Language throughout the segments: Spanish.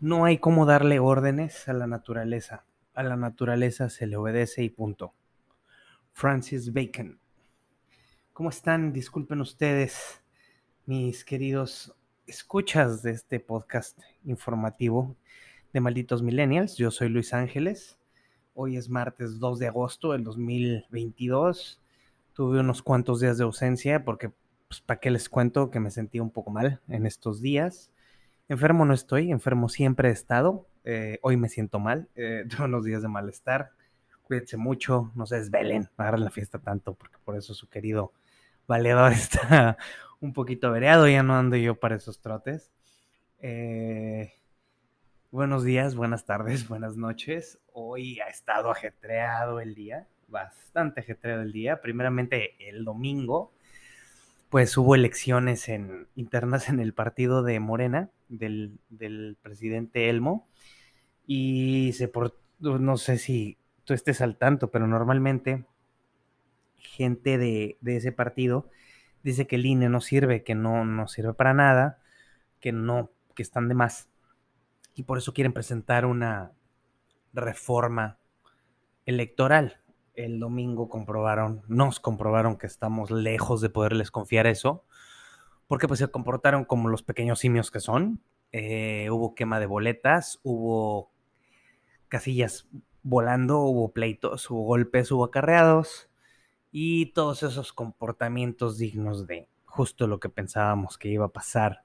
No hay cómo darle órdenes a la naturaleza. A la naturaleza se le obedece y punto. Francis Bacon. ¿Cómo están? Disculpen ustedes, mis queridos escuchas de este podcast informativo de Malditos Millennials. Yo soy Luis Ángeles. Hoy es martes 2 de agosto del 2022. Tuve unos cuantos días de ausencia porque, pues, ¿para qué les cuento que me sentí un poco mal en estos días? Enfermo no estoy, enfermo siempre he estado. Eh, hoy me siento mal, eh, unos días de malestar. Cuídense mucho, no se desvelen, agarren la fiesta tanto, porque por eso su querido valedor está un poquito vereado, ya no ando yo para esos trotes. Eh, buenos días, buenas tardes, buenas noches. Hoy ha estado ajetreado el día, bastante ajetreado el día. Primeramente el domingo, pues hubo elecciones en, internas en el partido de Morena, del, presidente Elmo, y se por, no sé si tú estés al tanto, pero normalmente gente de, ese partido dice que el INE no sirve, que no, no sirve para nada, que no, que están de más, y por eso quieren presentar una reforma electoral el domingo comprobaron, nos comprobaron que estamos lejos de poderles confiar eso, porque pues se comportaron como los pequeños simios que son. Eh, hubo quema de boletas, hubo casillas volando, hubo pleitos, hubo golpes, hubo acarreados y todos esos comportamientos dignos de justo lo que pensábamos que iba a pasar.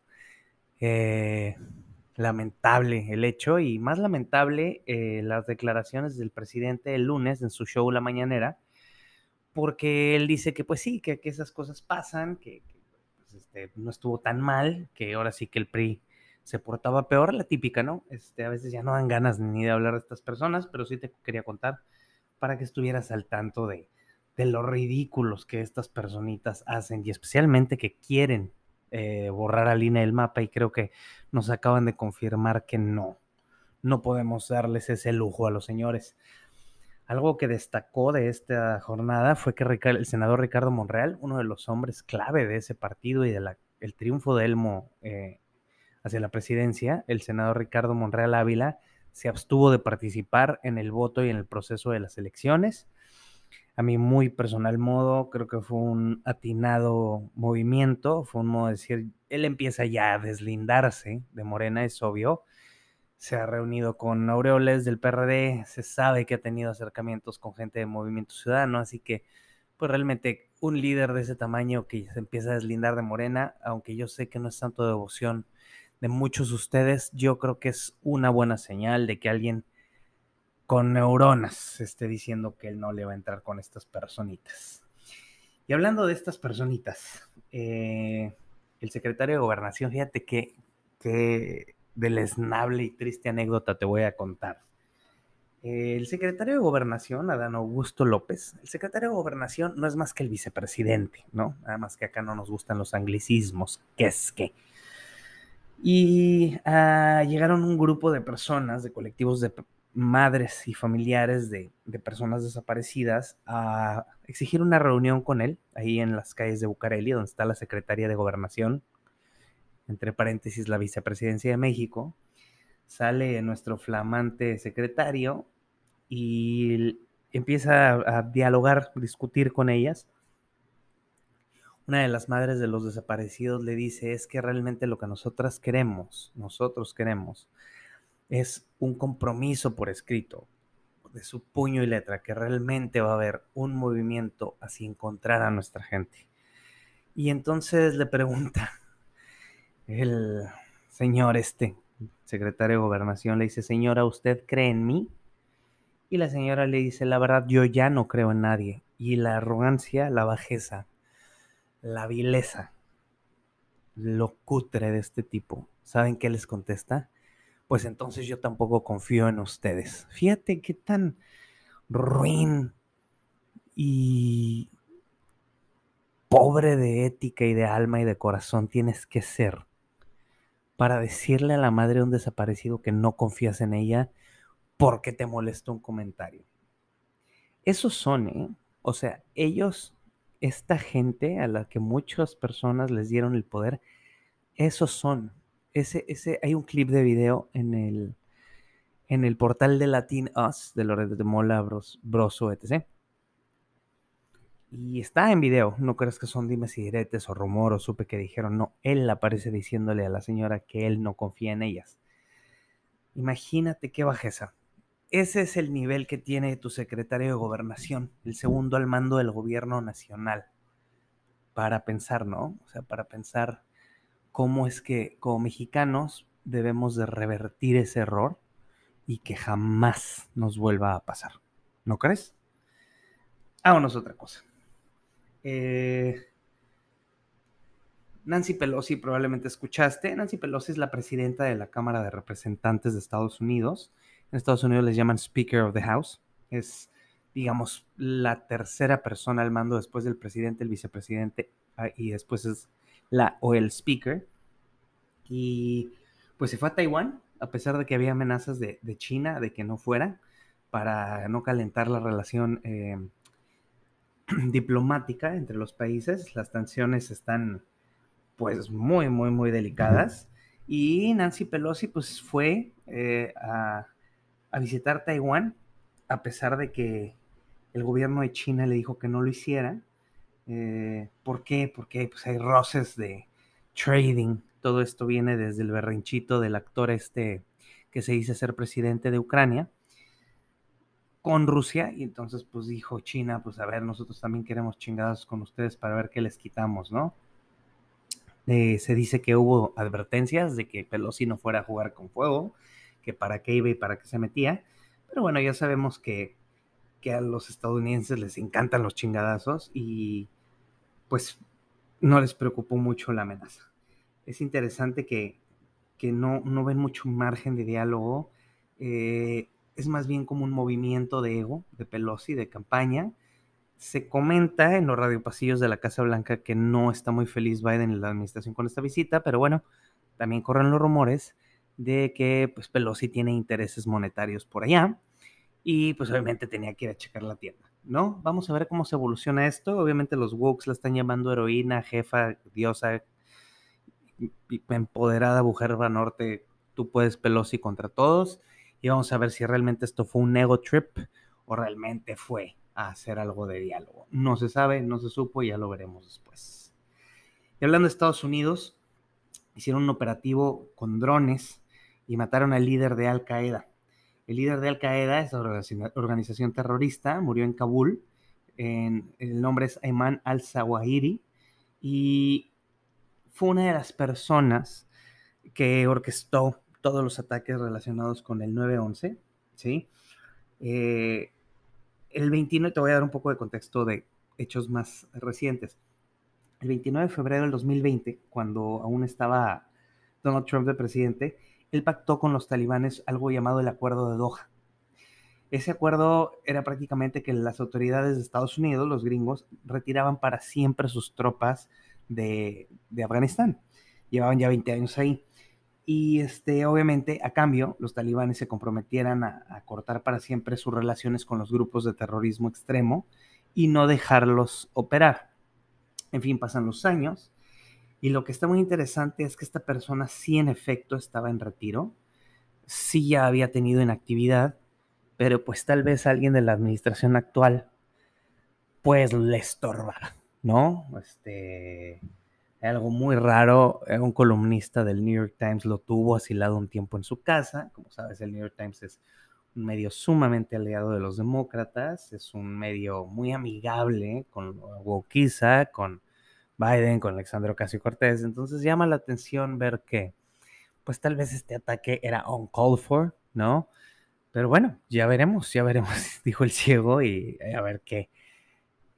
Eh, lamentable el hecho y más lamentable eh, las declaraciones del presidente el lunes en su show La Mañanera, porque él dice que pues sí, que, esas cosas pasan, que, pues, este, no estuvo tan mal, que ahora sí que el PRI se portaba peor, la típica, ¿no? Este, a veces ya no dan ganas ni de hablar de estas personas, pero sí te quería contar para que estuvieras al tanto de, de los ridículos que estas personitas hacen y especialmente que quieren eh, borrar a línea del mapa y creo que nos acaban de confirmar que no, no podemos darles ese lujo a los señores. Algo que destacó de esta jornada fue que el senador Ricardo Monreal, uno de los hombres clave de ese partido y del triunfo de Elmo eh, hacia la presidencia, el senador Ricardo Monreal Ávila se abstuvo de participar en el voto y en el proceso de las elecciones a mi muy personal modo, creo que fue un atinado movimiento, fue un modo de decir, él empieza ya a deslindarse de Morena, es obvio. Se ha reunido con Aureoles del PRD, se sabe que ha tenido acercamientos con gente de Movimiento Ciudadano, así que pues realmente un líder de ese tamaño que se empieza a deslindar de Morena, aunque yo sé que no es tanto devoción de muchos de ustedes, yo creo que es una buena señal de que alguien con neuronas esté diciendo que él no le va a entrar con estas personitas. Y hablando de estas personitas, eh, el secretario de Gobernación, fíjate que, que deleznable y triste anécdota te voy a contar. El secretario de Gobernación, Adán Augusto López, el secretario de Gobernación no es más que el vicepresidente, ¿no? Nada más que acá no nos gustan los anglicismos, ¿qué es qué? Y ah, llegaron un grupo de personas, de colectivos de madres y familiares de, personas desaparecidas a exigir una reunión con él ahí en las calles de Bucareli, donde está la Secretaría de Gobernación, entre paréntesis la Vicepresidencia de México. Sale nuestro flamante secretario y empieza a, a dialogar, discutir con ellas. Una de las madres de los desaparecidos le dice, es que realmente lo que nosotras queremos, nosotros queremos, es un compromiso por escrito de su puño y letra que realmente va a haber un movimiento hacia encontrar a nuestra gente. Y entonces le pregunta el señor este, secretario de gobernación, le dice, señora, ¿usted cree en mí? Y la señora le dice, la verdad, yo ya no creo en nadie. Y la arrogancia, la bajeza, la vileza, lo cutre de este tipo, ¿saben qué les contesta? Pues entonces yo tampoco confío en ustedes. Fíjate qué tan ruin y pobre de ética y de alma y de corazón tienes que ser para decirle a la madre de un desaparecido que no confías en ella porque te molesta un comentario. Esos son, ¿eh? O sea, ellos esta gente a la que muchas personas les dieron el poder, esos son. Ese, ese, hay un clip de video en el, en el portal de Latin Us, de Loreto de Mola, Bros, Broso, etc. Y está en video, no crees que son dimes y diretes o rumor o supe que dijeron, no, él aparece diciéndole a la señora que él no confía en ellas. Imagínate qué bajeza. Ese es el nivel que tiene tu secretario de gobernación, el segundo al mando del gobierno nacional. Para pensar, ¿no? O sea, para pensar cómo es que como mexicanos debemos de revertir ese error y que jamás nos vuelva a pasar. ¿No crees? Vámonos otra cosa. Eh, Nancy Pelosi, probablemente escuchaste. Nancy Pelosi es la presidenta de la Cámara de Representantes de Estados Unidos. En Estados Unidos les llaman Speaker of the House. Es, digamos, la tercera persona al mando después del presidente, el vicepresidente ah, y después es la o el Speaker. Y pues se fue a Taiwán, a pesar de que había amenazas de, China de que no fuera, para no calentar la relación eh, diplomática entre los países. Las tensiones están pues muy, muy, muy delicadas. Y Nancy Pelosi pues fue eh, a, visitar Taiwán, a pesar de que el gobierno de China le dijo que no lo hiciera. Eh, ¿Por qué? Porque pues, hay roces de trading. Todo esto viene desde el berrinchito del actor este que se dice ser presidente de Ucrania con Rusia y entonces pues dijo China, pues a ver, nosotros también queremos chingados con ustedes para ver qué les quitamos, ¿no? Eh, se dice que hubo advertencias de que Pelosi no fuera a jugar con fuego, que para qué iba y para qué se metía, pero bueno, ya sabemos que, que a los estadounidenses les encantan los chingadazos y pues no les preocupó mucho la amenaza. Es interesante que, que no, no ven mucho margen de diálogo. Eh, es más bien como un movimiento de ego de Pelosi, de campaña. Se comenta en los radiopasillos de la Casa Blanca que no está muy feliz Biden en la administración con esta visita, pero bueno, también corren los rumores de que pues, Pelosi tiene intereses monetarios por allá y pues obviamente tenía que ir a checar la tienda, ¿no? Vamos a ver cómo se evoluciona esto. Obviamente los Wokes la están llamando heroína, jefa, diosa, empoderada, mujer norte, tú puedes Pelosi contra todos y vamos a ver si realmente esto fue un ego trip o realmente fue a hacer algo de diálogo. No se sabe, no se supo ya lo veremos después. Y hablando de Estados Unidos, hicieron un operativo con drones y mataron al líder de Al Qaeda. El líder de Al Qaeda, esa organización terrorista, murió en Kabul. El nombre es Ayman al-Zawahiri y fue una de las personas que orquestó todos los ataques relacionados con el 911, ¿sí? Eh, el 29, te voy a dar un poco de contexto de hechos más recientes. El 29 de febrero del 2020, cuando aún estaba Donald Trump de presidente, él pactó con los talibanes algo llamado el Acuerdo de Doha. Ese acuerdo era prácticamente que las autoridades de Estados Unidos, los gringos, retiraban para siempre sus tropas de, de Afganistán. Llevaban ya 20 años ahí y este, obviamente a cambio los talibanes se comprometieran a, cortar para siempre sus relaciones con los grupos de terrorismo extremo y no dejarlos operar. En fin, pasan los años y lo que está muy interesante es que esta persona sí en efecto estaba en retiro, sí ya había tenido inactividad, pero pues tal vez alguien de la administración actual pues le estorbara, ¿no? Este algo muy raro. Eh, un columnista del New York Times lo tuvo asilado un tiempo en su casa. Como sabes, el New York Times es un medio sumamente aliado de los demócratas, es un medio muy amigable con Wauquiza, con Biden, con Alexandre Ocasio Cortés. Entonces llama la atención ver que, pues tal vez este ataque era uncalled for, ¿no? Pero bueno, ya veremos, ya veremos, dijo el ciego, y a ver qué,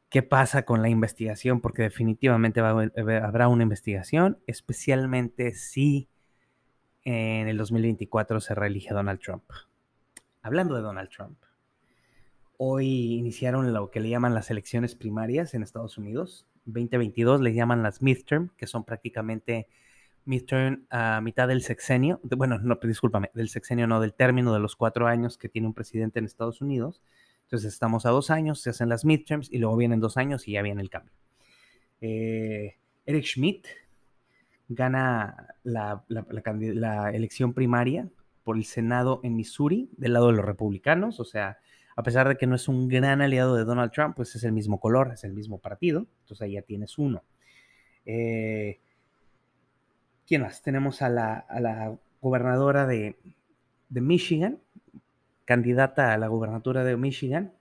qué pasa con la investigación, porque definitivamente habrá una investigación, especialmente si en el 2024 se reelige Donald Trump. Hablando de Donald Trump, hoy iniciaron lo que le llaman las elecciones primarias en Estados Unidos. 2022 le llaman las midterm, que son prácticamente midterm a mitad del sexenio, bueno, no, discúlpame, del sexenio no, del término de los cuatro años que tiene un presidente en Estados Unidos. Entonces estamos a dos años, se hacen las midterms y luego vienen dos años y ya viene el cambio. Eh, Eric Schmidt gana la, la, elección primaria por el Senado en Missouri del lado de los republicanos, o sea, a pesar de que no es un gran aliado de Donald Trump, pues es el mismo color, es el mismo partido, entonces ahí ya tienes uno. Eh, ¿Quién más? Tenemos a la, gobernadora de, Michigan, candidata a la gubernatura de Michigan,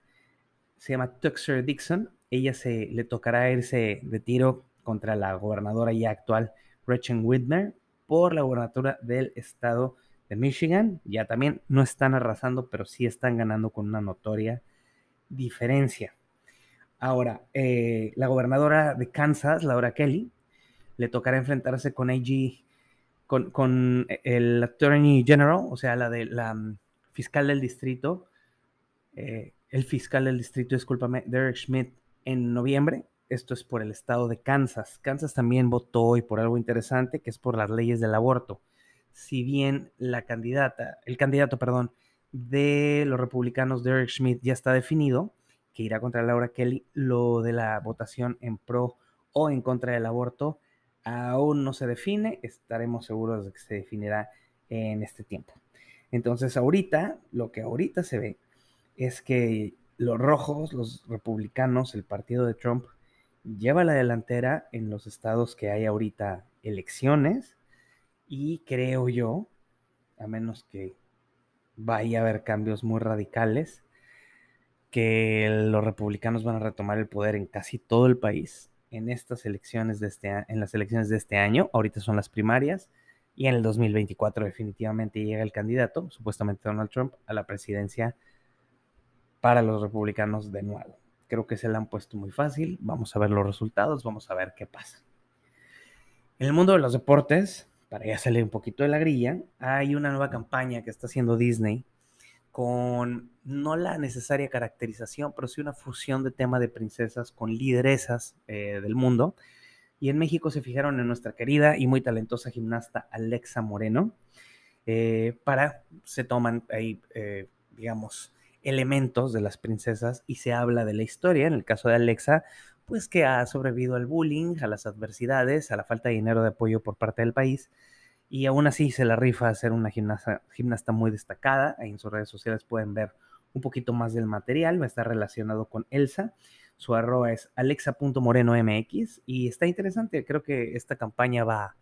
se llama Tuxer Dixon. Ella se le tocará irse de tiro contra la gobernadora ya actual, Gretchen Whitmer, por la gubernatura del estado de Michigan. Ya también no están arrasando, pero sí están ganando con una notoria diferencia. Ahora, eh, la gobernadora de Kansas, Laura Kelly, le tocará enfrentarse con AG, con, el Attorney General, o sea, la de la mm, fiscal del distrito, eh, el fiscal del distrito, discúlpame, Derek Schmidt, en noviembre. Esto es por el estado de Kansas. Kansas también votó hoy por algo interesante, que es por las leyes del aborto. Si bien la candidata, el candidato, perdón, de los republicanos, Derek Schmidt, ya está definido, que irá contra Laura Kelly, lo de la votación en pro o en contra del aborto aún no se define, estaremos seguros de que se definirá en este tiempo. Entonces ahorita, lo que ahorita se ve es que los rojos, los republicanos, el partido de Trump, lleva la delantera en los estados que hay ahorita elecciones y creo yo, a menos que vaya a haber cambios muy radicales, que los republicanos van a retomar el poder en casi todo el país en estas elecciones de este, en las elecciones de este año, ahorita son las primarias, y en el 2024 definitivamente llega el candidato, supuestamente Donald Trump, a la presidencia para los republicanos de nuevo. Creo que se la han puesto muy fácil, vamos a ver los resultados, vamos a ver qué pasa. En el mundo de los deportes, para ya salir un poquito de la grilla, hay una nueva campaña que está haciendo Disney con no la necesaria caracterización, pero sí una fusión de tema de princesas con lideresas eh, del mundo. Y en México se fijaron en nuestra querida y muy talentosa gimnasta Alexa Moreno. Eh, para, se toman ahí, eh, digamos, elementos de las princesas y se habla de la historia. En el caso de Alexa, pues que ha sobrevivido al bullying, a las adversidades, a la falta de dinero de apoyo por parte del país y aún así se la rifa a ser una gimnasta, muy destacada. En sus redes sociales pueden ver un poquito más del material. Está relacionado con Elsa. Su arroba es alexa.moreno.mx y está interesante. Creo que esta campaña va,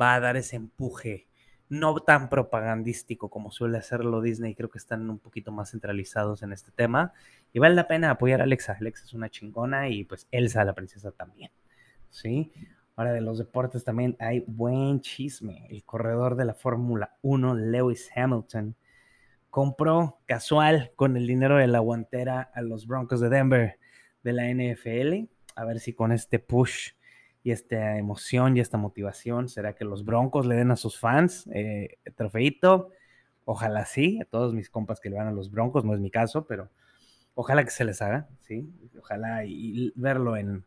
va a dar ese empuje no tan propagandístico como suele hacerlo Disney. Creo que están un poquito más centralizados en este tema. Y vale la pena apoyar a Alexa. Alexa es una chingona y pues Elsa, la princesa, también. ¿Sí? Ahora de los deportes también hay buen chisme. El corredor de la Fórmula 1, Lewis Hamilton, compró casual con el dinero de la guantera a los Broncos de Denver de la NFL. A ver si con este push y esta emoción y esta motivación será que los Broncos le den a sus fans eh, trofeito. Ojalá sí, a todos mis compas que le van a los Broncos, no es mi caso, pero ojalá que se les haga, ¿sí? Ojalá y verlo en,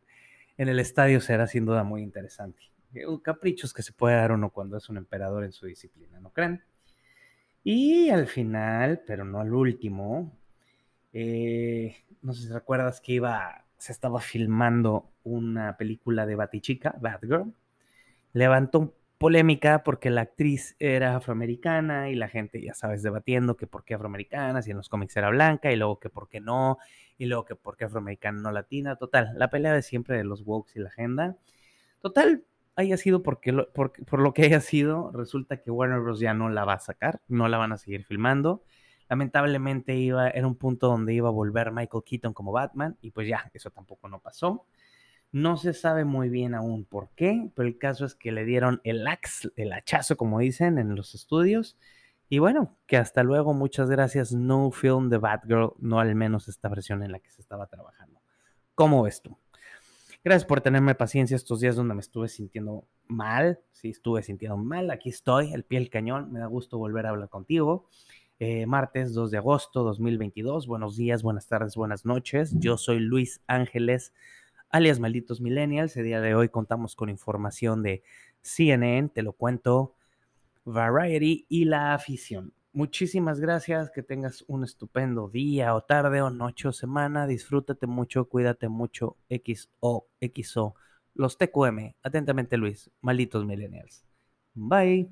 en el estadio será sin duda muy interesante. Eh, caprichos que se puede dar uno cuando es un emperador en su disciplina, ¿no creen? Y al final, pero no al último, eh, no sé si recuerdas que iba, se estaba filmando una película de Batichica, Batgirl. Levantó polémica porque la actriz era afroamericana y la gente, ya sabes, debatiendo que por qué afroamericana, si en los cómics era blanca y luego que por qué no, y luego que por qué afroamericana no latina, total, la pelea de siempre de los wokes y la agenda. Total, haya sido porque por, por, lo que haya sido, resulta que Warner Bros. ya no la va a sacar, no la van a seguir filmando. Lamentablemente iba, era un punto donde iba a volver Michael Keaton como Batman y pues ya, eso tampoco no pasó. No se sabe muy bien aún por qué, pero el caso es que le dieron el ax, el hachazo, como dicen en los estudios. Y bueno, que hasta luego, muchas gracias. No film de Batgirl, no al menos esta versión en la que se estaba trabajando. ¿Cómo ves tú? Gracias por tenerme paciencia estos días donde me estuve sintiendo mal. Sí, estuve sintiendo mal. Aquí estoy, el pie del cañón. Me da gusto volver a hablar contigo. Eh, martes 2 de agosto 2022. Buenos días, buenas tardes, buenas noches. Yo soy Luis Ángeles alias Malditos Millennials. El día de hoy contamos con información de CNN, te lo cuento, Variety y la afición. Muchísimas gracias, que tengas un estupendo día o tarde o noche o semana. Disfrútate mucho, cuídate mucho, XO, XO, Los TQM. Atentamente, Luis. Malditos millennials. Bye.